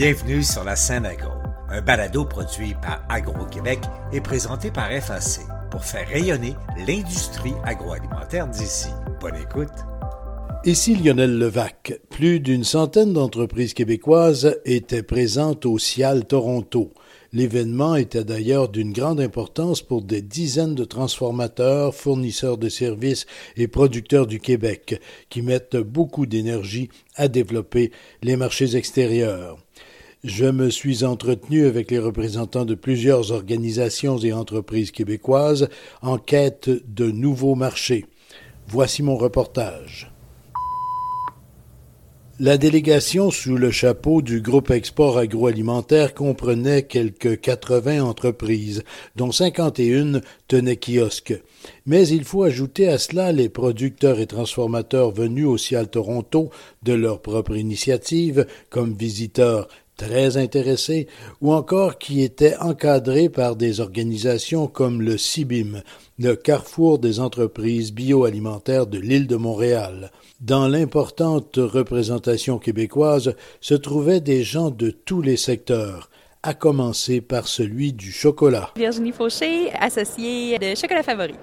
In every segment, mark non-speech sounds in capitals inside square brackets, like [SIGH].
Bienvenue sur la scène agro, un balado produit par Agro-Québec et présenté par FAC pour faire rayonner l'industrie agroalimentaire d'ici. Bonne écoute. Ici Lionel Levac. Plus d'une centaine d'entreprises québécoises étaient présentes au CIAL Toronto. L'événement était d'ailleurs d'une grande importance pour des dizaines de transformateurs, fournisseurs de services et producteurs du Québec qui mettent beaucoup d'énergie à développer les marchés extérieurs. Je me suis entretenu avec les représentants de plusieurs organisations et entreprises québécoises en quête de nouveaux marchés. Voici mon reportage. La délégation sous le chapeau du groupe Export agroalimentaire comprenait quelques 80 entreprises, dont 51 tenaient kiosque. Mais il faut ajouter à cela les producteurs et transformateurs venus au Cial Toronto de leur propre initiative comme visiteurs très intéressés ou encore qui étaient encadrés par des organisations comme le CIBIM, le carrefour des entreprises bioalimentaires de l'île de Montréal. Dans l'importante représentation québécoise se trouvaient des gens de tous les secteurs, à commencer par celui du chocolat. Virginie Fauché, associée de Chocolat Favori.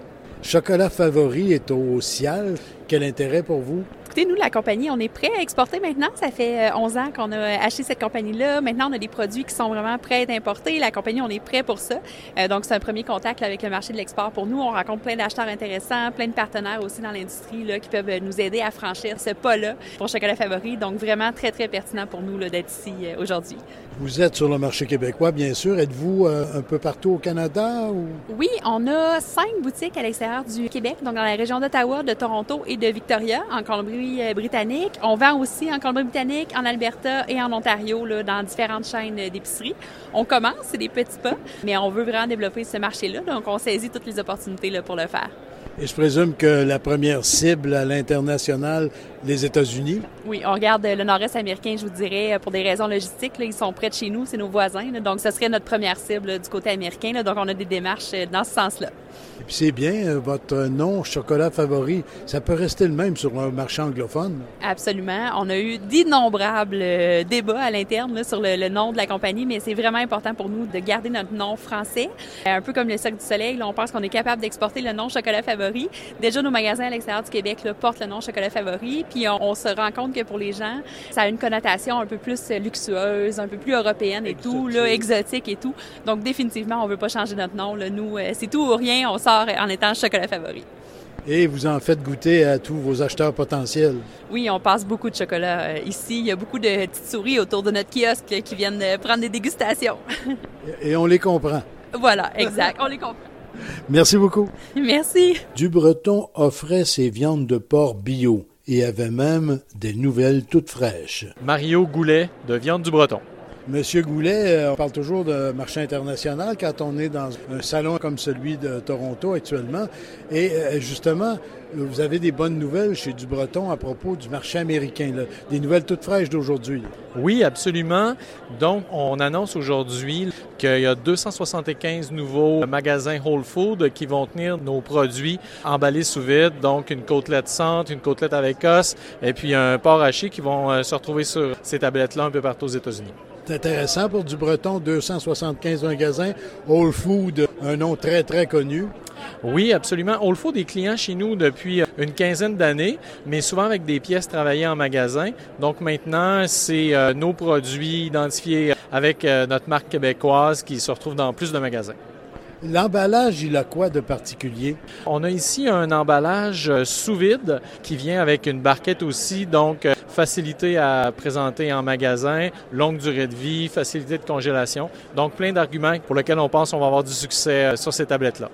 Chocolat Favori est au Cial. Quel intérêt pour vous? Nous, la compagnie, on est prêt à exporter maintenant. Ça fait 11 euh, ans qu'on a acheté cette compagnie-là. Maintenant, on a des produits qui sont vraiment prêts d'importer. La compagnie, on est prêt pour ça. Euh, donc, c'est un premier contact avec le marché de l'export pour nous. On rencontre plein d'acheteurs intéressants, plein de partenaires aussi dans l'industrie qui peuvent nous aider à franchir ce pas-là pour Chocolat Favori. Donc, vraiment très, très pertinent pour nous d'être ici euh, aujourd'hui. Vous êtes sur le marché québécois, bien sûr. Êtes-vous un peu partout au Canada? Ou... Oui, on a cinq boutiques à l'extérieur du Québec, donc dans la région d'Ottawa, de Toronto et de Victoria, en Colombie-Britannique. On vend aussi en Colombie-Britannique, en Alberta et en Ontario, là, dans différentes chaînes d'épicerie. On commence, c'est des petits pas, mais on veut vraiment développer ce marché-là, donc on saisit toutes les opportunités pour le faire. Et je présume que la première cible à l'international, les États-Unis? Oui, on regarde le nord-est américain, je vous dirais, pour des raisons logistiques. ils sont près de chez nous, c'est nos voisins. donc, ce serait notre première cible du côté américain. donc, on a des démarches euh, dans ce sens-là. Et puis c'est bien, euh, votre nom, chocolat favori, ça peut rester le même sur un marché anglophone. Absolument. On a eu d'innombrables euh, débats à l'interne sur le, nom de la compagnie, mais c'est vraiment important pour nous de garder notre nom français. Un peu comme le Cercle du Soleil, on pense qu'on est capable d'exporter le nom chocolat favori. Déjà, nos magasins à l'extérieur du Québec portent le nom chocolat favori, puis on, se rend compte que pour les gens, ça a une connotation un peu plus luxueuse, un peu plus européenne et tout, là, exotique et tout. Donc définitivement, on veut pas changer notre nom. Là. Nous, euh, c'est tout ou rien. On sort en étant chocolat favori. Et vous en faites goûter à tous vos acheteurs potentiels. Oui, on passe beaucoup de chocolat euh, ici. Il y a beaucoup de petites souris autour de notre kiosque qui viennent euh, prendre des dégustations. [LAUGHS] Et on les comprend. Voilà, exact. On les comprend. Merci beaucoup. [LAUGHS] Merci. Du Breton offrait ses viandes de porc bio et avait même des nouvelles toutes fraîches. Mario Goulet de Viande du Breton. Monsieur Goulet, euh, on parle toujours de marché international quand on est dans un salon comme celui de Toronto actuellement. Et euh, justement, vous avez des bonnes nouvelles chez Du Breton à propos du marché américain, des nouvelles toutes fraîches d'aujourd'hui. Oui, absolument. Donc, on annonce aujourd'hui qu'il y a 275 nouveaux magasins Whole Food qui vont tenir nos produits emballés sous vide, donc une côtelette centre, une côtelette avec os, et puis un porc haché qui vont euh, se retrouver sur ces tablettes-là un peu partout aux États-Unis. C'est intéressant pour du Breton, 275 magasins. Whole Food, un nom très, très connu. Oui, absolument. Whole Food est client chez nous depuis euh, une quinzaine d'années, mais souvent avec des pièces travaillées en magasin. Donc maintenant, c'est euh, nos produits identifiés avec euh, notre marque québécoise qui se retrouvent dans plus de magasins. L'emballage, il a quoi de particulier? On a ici un emballage sous vide qui vient avec une barquette aussi, donc facilité à présenter en magasin, longue durée de vie, facilité de congélation. Donc, plein d'arguments pour lesquels on pense qu'on va avoir du succès euh, sur ces tablettes-là.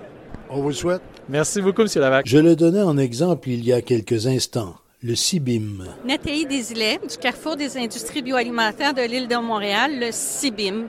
On vous le souhaite. Merci beaucoup, M. Lavac. Je le donnais en exemple il y a quelques instants. Le CIBIM. Nathalie Desilets, du Carrefour des industries bioalimentaires de l'île de Montréal, le CIBIM.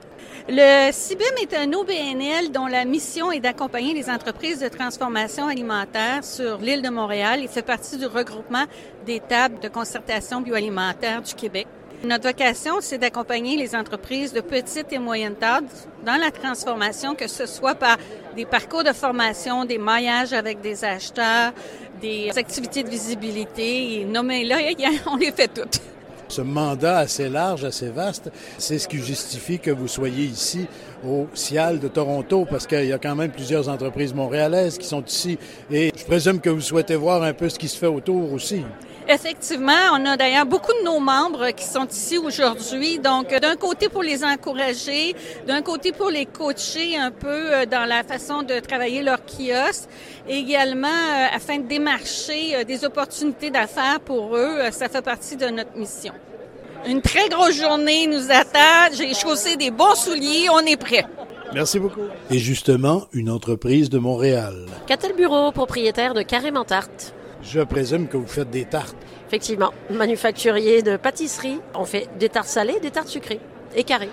Le CIBIM est un OBNL dont la mission est d'accompagner les entreprises de transformation alimentaire sur l'île de Montréal. Il fait partie du regroupement des tables de concertation bioalimentaire du Québec. Notre vocation, c'est d'accompagner les entreprises de petite et moyenne taille dans la transformation, que ce soit par des parcours de formation, des maillages avec des acheteurs, des activités de visibilité, et nommez-là, on les fait toutes. ce mandat assez large, assez vaste. C'est ce qui justifie que vous soyez ici au CIAL de Toronto, parce qu'il y a quand même plusieurs entreprises montréalaises qui sont ici. Et je présume que vous souhaitez voir un peu ce qui se fait autour aussi. Effectivement, on a d'ailleurs beaucoup de nos membres qui sont ici aujourd'hui. Donc, d'un côté pour les encourager, d'un côté pour les coacher un peu euh, dans la façon de travailler leur kiosque, également euh, afin de démarcher euh, des opportunités d'affaires pour eux. Ça fait partie de notre mission. Une très grosse journée nous attend. J'ai chaussé des bons souliers. On est prêt. Merci beaucoup. Et justement, une entreprise de Montréal. Catel Bureau, propriétaire de Carré Tarte. Je présume que vous faites des tartes. Effectivement, manufacturier de pâtisserie. On fait des tartes salées, des tartes sucrées et carrées.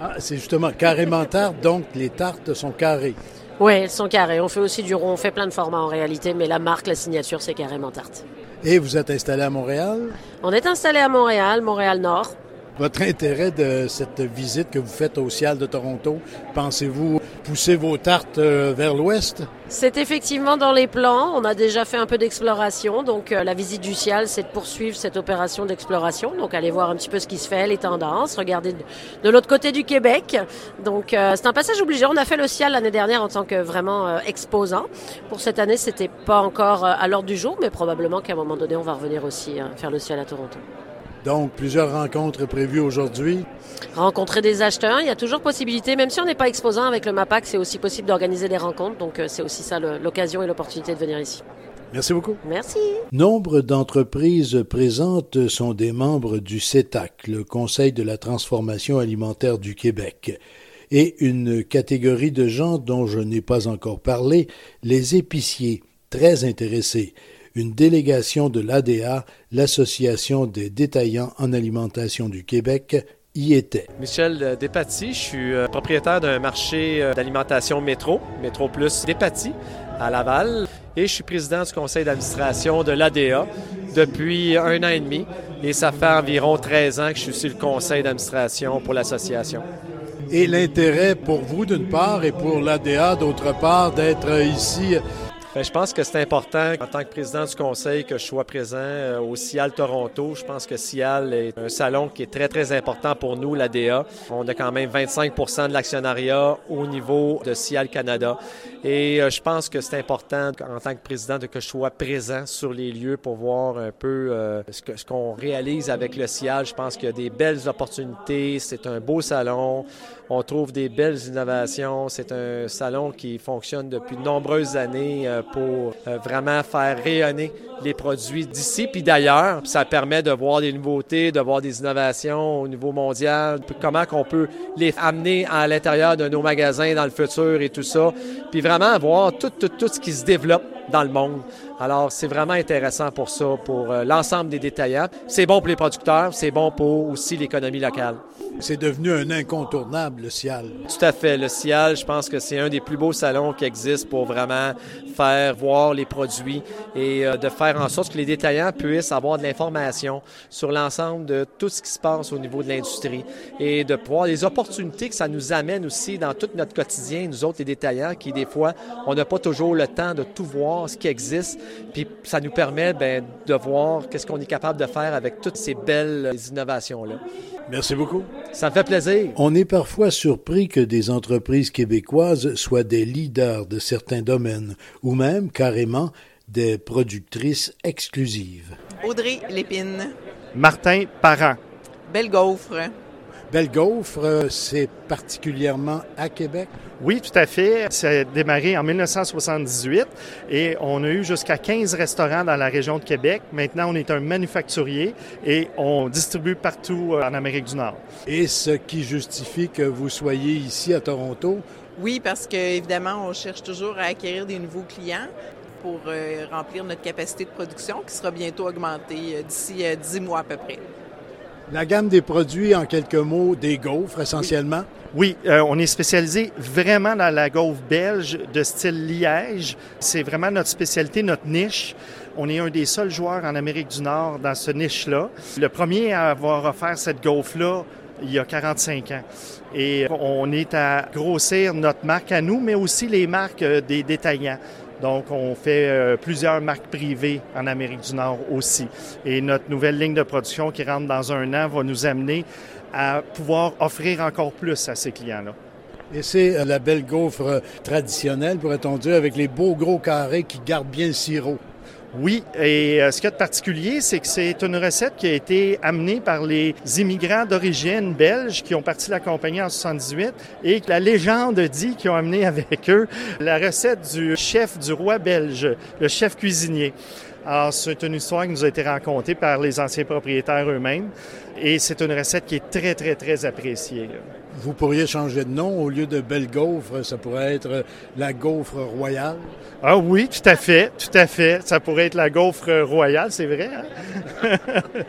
Ah, c'est justement carrément tarte, donc les tartes sont carrées. Oui, elles sont carrées. On fait aussi du rond, on fait plein de formats en réalité, mais la marque, la signature, c'est carrément tarte. Et vous êtes installé à Montréal? On est installé à Montréal, Montréal-Nord. Votre intérêt de cette visite que vous faites au Cial de Toronto, pensez-vous pousser vos tartes euh, vers l'ouest? C'est effectivement dans les plans. On a déjà fait un peu d'exploration. Donc, euh, la visite du Cial, c'est de poursuivre cette opération d'exploration. Donc, aller voir un petit peu ce qui se fait, les tendances, regarder de, l'autre côté du Québec. Donc, euh, c'est un passage obligé. On a fait le Cial l'année dernière en tant que vraiment exposant. Pour cette année, c'était pas encore à l'ordre du jour, mais probablement qu'à un moment donné, on va revenir aussi faire le Cial à Toronto. Donc, plusieurs rencontres prévues aujourd'hui. Rencontrer des acheteurs, il y a toujours possibilité, même si on n'est pas exposant avec le MAPAC, c'est aussi possible d'organiser des rencontres. Donc, euh, c'est aussi ça l'occasion et l'opportunité de venir ici. Merci beaucoup. Merci. Nombre d'entreprises présentes sont des membres du CETAC, le Conseil de la transformation alimentaire du Québec, et une catégorie de gens dont je n'ai pas encore parlé, les épiciers, très intéressés une délégation de l'ADA, l'Association des détaillants en alimentation du Québec, y était. Michel Despatie, je suis euh, propriétaire d'un marché euh, d'alimentation métro, Métro Plus Despatie, à Laval, et je suis président du conseil d'administration de l'ADA depuis un an et demi, et ça fait environ 13 ans que je suis sur le conseil d'administration pour l'association. Et l'intérêt pour vous d'une part et pour l'ADA d'autre part d'être ici ben, je pense que c'est important en tant que président du conseil que je sois présent euh, au CIAL Toronto. Je pense que CIAL est un salon qui est très, très important pour nous, l'ADA. On a quand même 25% de l'actionnariat au niveau de CIAL Canada. Et euh, je pense que c'est important en tant que président de que je sois présent sur les lieux pour voir un peu euh, ce qu'on réalise avec le CIAL. Je pense qu'il y a des belles opportunités. C'est un beau salon. On trouve des belles innovations. C'est un salon qui fonctionne depuis de nombreuses années pour euh, vraiment faire rayonner les produits d'ici puis d'ailleurs. Ça permet de voir des nouveautés, de voir des innovations au niveau mondial, comment qu'on peut les amener à l'intérieur de nos magasins dans le futur et tout ça. Puis vraiment voir tout, tout, tout ce qui se développe dans le monde. Alors, c'est vraiment intéressant pour ça, pour euh, l'ensemble des détaillants. C'est bon pour les producteurs, c'est bon pour aussi l'économie locale. C'est devenu un incontournable, le CIAL. Tout à fait. Le CIAL, je pense que c'est un des plus beaux salons qui existent pour vraiment faire voir les produits et euh, de faire en sorte que les détaillants puissent avoir de l'information sur l'ensemble de tout ce qui se passe au niveau de l'industrie et de voir les opportunités que ça nous amène aussi dans tout notre quotidien, nous autres les détaillants, qui des fois, on n'a pas toujours le temps de tout voir ce qui existe. Puis ça nous permet ben, de voir qu'est-ce qu'on est capable de faire avec toutes ces belles innovations-là. Merci beaucoup. Ça me fait plaisir. On est parfois surpris que des entreprises québécoises soient des leaders de certains domaines, ou même carrément des productrices exclusives. Audrey Lépine. Martin Parent. Belle gaufre. Belle gaufre, c'est particulièrement à Québec? Oui, tout à fait. Ça a démarré en 1978 et on a eu jusqu'à 15 restaurants dans la région de Québec. Maintenant, on est un manufacturier et on distribue partout euh, en Amérique du Nord. Et ce qui justifie que vous soyez ici à Toronto? Oui, parce que évidemment, on cherche toujours à acquérir des nouveaux clients pour euh, remplir notre capacité de production qui sera bientôt augmentée euh, d'ici 10 mois à peu près. La gamme des produits, en quelques mots, des gaufres essentiellement? Oui, euh, on est spécialisé vraiment dans la gaufre belge de style Liège. C'est vraiment notre spécialité, notre niche. On est un des seuls joueurs en Amérique du Nord dans ce niche-là. Le premier à avoir offert cette gaufre-là, il y a 45 ans. Et on est à grossir notre marque à nous, mais aussi les marques euh, des détaillants. Donc, on fait euh, plusieurs marques privées en Amérique du Nord aussi. Et notre nouvelle ligne de production qui rentre dans un an va nous amener à pouvoir offrir encore plus à ces clients-là. Et c'est euh, la belle gaufre traditionnelle, pourrait-on dire, avec les beaux gros carrés qui gardent bien le sirop. Oui, et euh, ce qui est particulier, c'est que c'est une recette qui a été amenée par les immigrants d'origine belge qui ont parti la compagnie en 78 et que la légende dit qu'ils ont amené avec eux la recette du chef du roi belge, le chef cuisinier. Alors, c'est une histoire qui nous a été racontée par les anciens propriétaires eux-mêmes et c'est une recette qui est très, très, très appréciée. Vous pourriez changer de nom. Au lieu de Belle Gaufre, ça pourrait être la Gaufre Royale. Ah oui, tout à fait, tout à fait. Ça pourrait être la Gaufre Royale, c'est vrai. Hein? [LAUGHS]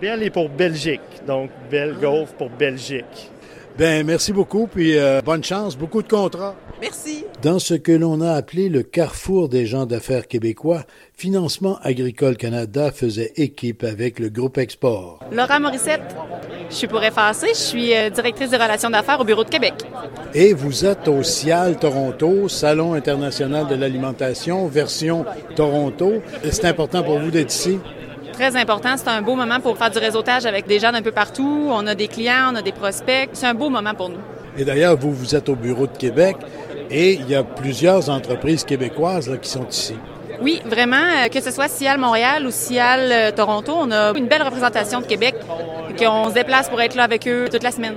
Bien, elle est pour Belgique. Donc, Belle Gaufre pour Belgique. Ben merci beaucoup, puis euh, bonne chance, beaucoup de contrats. Merci. Dans ce que l'on a appelé le carrefour des gens d'affaires québécois, Financement Agricole Canada faisait équipe avec le groupe Export. Laura Morissette, je suis pour effacer, je suis euh, directrice des relations d'affaires au bureau de Québec. Et vous êtes au CIAL Toronto, Salon international de l'alimentation, version Toronto. C'est important pour vous d'être ici? Très important. C'est un beau moment pour faire du réseautage avec des gens d'un peu partout. On a des clients, on a des prospects. C'est un beau moment pour nous. Et d'ailleurs, vous, vous êtes au bureau de Québec et il y a plusieurs entreprises québécoises là, qui sont ici. Oui, vraiment, euh, que ce soit Cial Montréal ou Cial euh, Toronto, on a une belle représentation de Québec, qu'on se déplace pour être là avec eux toute la semaine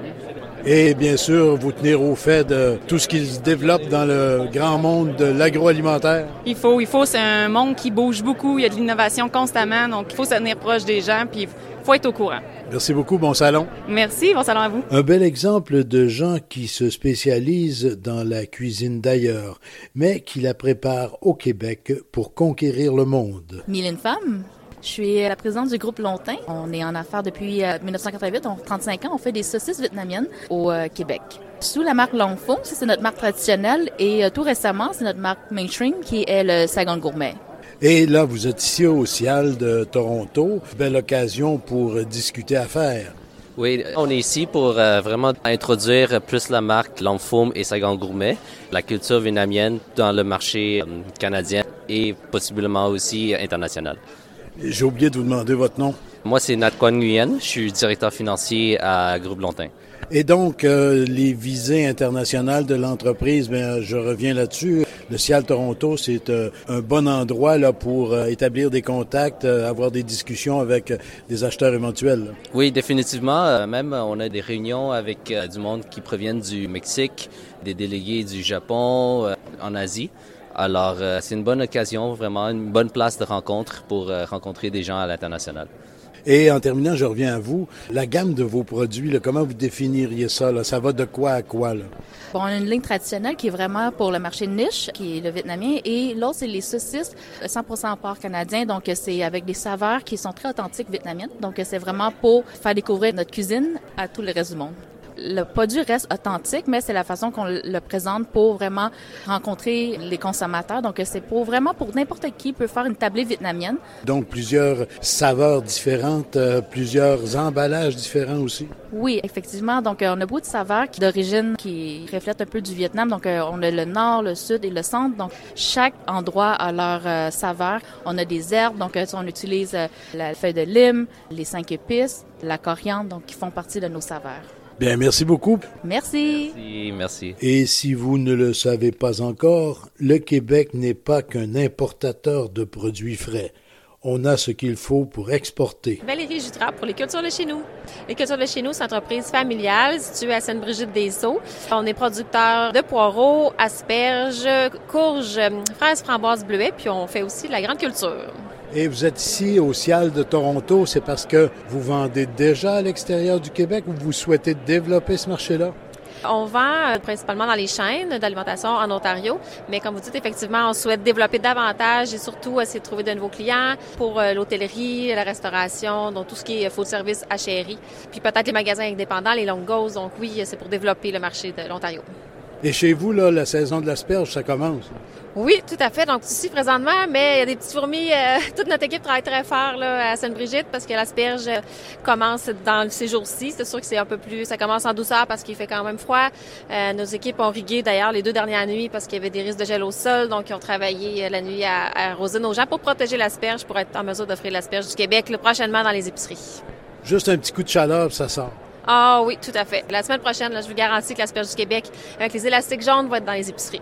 et bien sûr vous tenir au fait de tout ce qui se développe dans le grand monde de l'agroalimentaire. Il faut, il faut, c'est un monde qui bouge beaucoup, il y a de l'innovation constamment, donc il faut se tenir proche des gens, puis il faut être au courant. Merci beaucoup, bon salon. Merci, bon salon à vous. Un bel exemple de gens qui se spécialisent dans la cuisine d'ailleurs, mais qui la préparent au Québec pour conquérir le monde. Mille une femmes je suis la présidente du groupe Longtemps. On est en affaires depuis 1988, on 35 ans. On fait des saucisses vietnamiennes au euh, Québec. Sous la marque Long Fong, c'est notre marque traditionnelle, et euh, tout récemment, c'est notre marque mainstream qui est le Saigon Gourmet. Et là, vous êtes ici au CIAL de Toronto. Belle occasion pour discuter affaires. Oui, on est ici pour euh, vraiment introduire plus la marque Longfum et Saigon Gourmet, la culture vietnamienne dans le marché canadien et possiblement aussi international. J'ai oublié de vous demander votre nom. Moi, c'est Nat Quan Nguyen. Je suis directeur financier à Groupe Longtin. Et donc, euh, les visées internationales de l'entreprise, ben, je reviens là-dessus. Le CIAL Toronto, c'est euh, un bon endroit là pour euh, établir des contacts, avoir des discussions avec des acheteurs éventuels. Oui, définitivement. même, on a des réunions avec du monde qui proviennent du Mexique, des délégués du Japon, en Asie. Alors, euh, c'est une bonne occasion, vraiment une bonne place de rencontre pour euh, rencontrer des gens à l'international. Et en terminant, je reviens à vous. La gamme de vos produits, comment vous définiriez ça? Ça va de quoi à quoi? Là? Bon, on a une ligne traditionnelle qui est vraiment pour le marché de niche, qui est le vietnamien, et l'autre, c'est les saucisses 100% porc canadien. Donc, c'est avec des saveurs qui sont très authentiques vietnamiennes. Donc, c'est vraiment pour faire découvrir notre cuisine à tout le reste du monde le produit reste authentique, mais c'est la façon qu'on le présente pour vraiment rencontrer les consommateurs. Donc, c'est pour vraiment pour n'importe qui peut faire une tablée vietnamienne. Donc, plusieurs saveurs différentes, euh, plusieurs emballages différents aussi. Oui, effectivement. Donc, euh, on a beaucoup de saveurs d'origine qui reflètent un peu du Vietnam. Donc, euh, on a le nord, le sud et le centre. Donc, chaque endroit a leur saveur. On a des herbes. Donc, on utilise la feuille de lime, les cinq épices, la coriandre, donc qui font partie de nos saveurs. Bien, merci beaucoup. Merci. Merci, merci. Et si vous ne le savez pas encore, le Québec n'est pas qu'un importateur de produits frais. On a ce qu'il faut pour exporter. Valérie Jutra pour les Cultures de chez nous. Les Cultures de chez nous, c'est une entreprise familiale située à Sainte-Brigitte-des-Eaux. On est producteur de poireaux, asperges, courges, fraises, framboises, bleuets, puis on fait aussi de la grande culture. Et vous êtes ici au Cial de Toronto, c'est parce que vous vendez déjà à l'extérieur du Québec ou vous souhaitez développer ce marché-là? On vend euh, principalement dans les chaînes d'alimentation en Ontario, mais comme vous dites, effectivement, on souhaite développer davantage et surtout essayer de trouver de nouveaux clients pour euh, l'hôtellerie, la restauration, donc tout ce qui est food service chéri, puis peut-être les magasins indépendants, les long goes. Donc oui, c'est pour développer le marché de l'Ontario. Et chez vous, là, la saison de l'asperge, ça commence. Oui, tout à fait. Donc ici présentement, mais il y a des petites fourmis. Euh, [LAUGHS] toute notre équipe travaille très fort là, à Sainte-Brigitte parce que l'asperge euh, commence dans ces jours-ci. C'est sûr que c'est un peu plus, ça commence en douceur parce qu'il fait quand même froid. Euh, nos équipes ont rigué d'ailleurs les deux dernières nuits parce qu'il y avait des risques de gel au sol, donc ils ont travaillé la nuit à, à arroser nos gens pour protéger l'asperge, pour être en mesure d'offrir l'asperge du Québec le prochainement dans les épiceries. Juste un petit coup de chaleur, ça sort. Ah oui, tout à fait. La semaine prochaine, là, je vous garantis que l'asperge du Québec avec les élastiques jaunes va être dans les épiceries.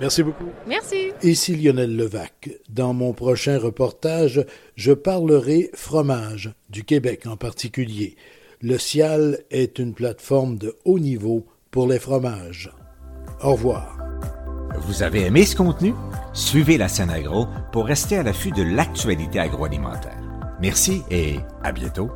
Merci beaucoup. Merci. Ici Lionel Levac. Dans mon prochain reportage, je parlerai fromage, du Québec en particulier. Le Cial est une plateforme de haut niveau pour les fromages. Au revoir. Vous avez aimé ce contenu? Suivez la scène agro pour rester à l'affût de l'actualité agroalimentaire. Merci et à bientôt.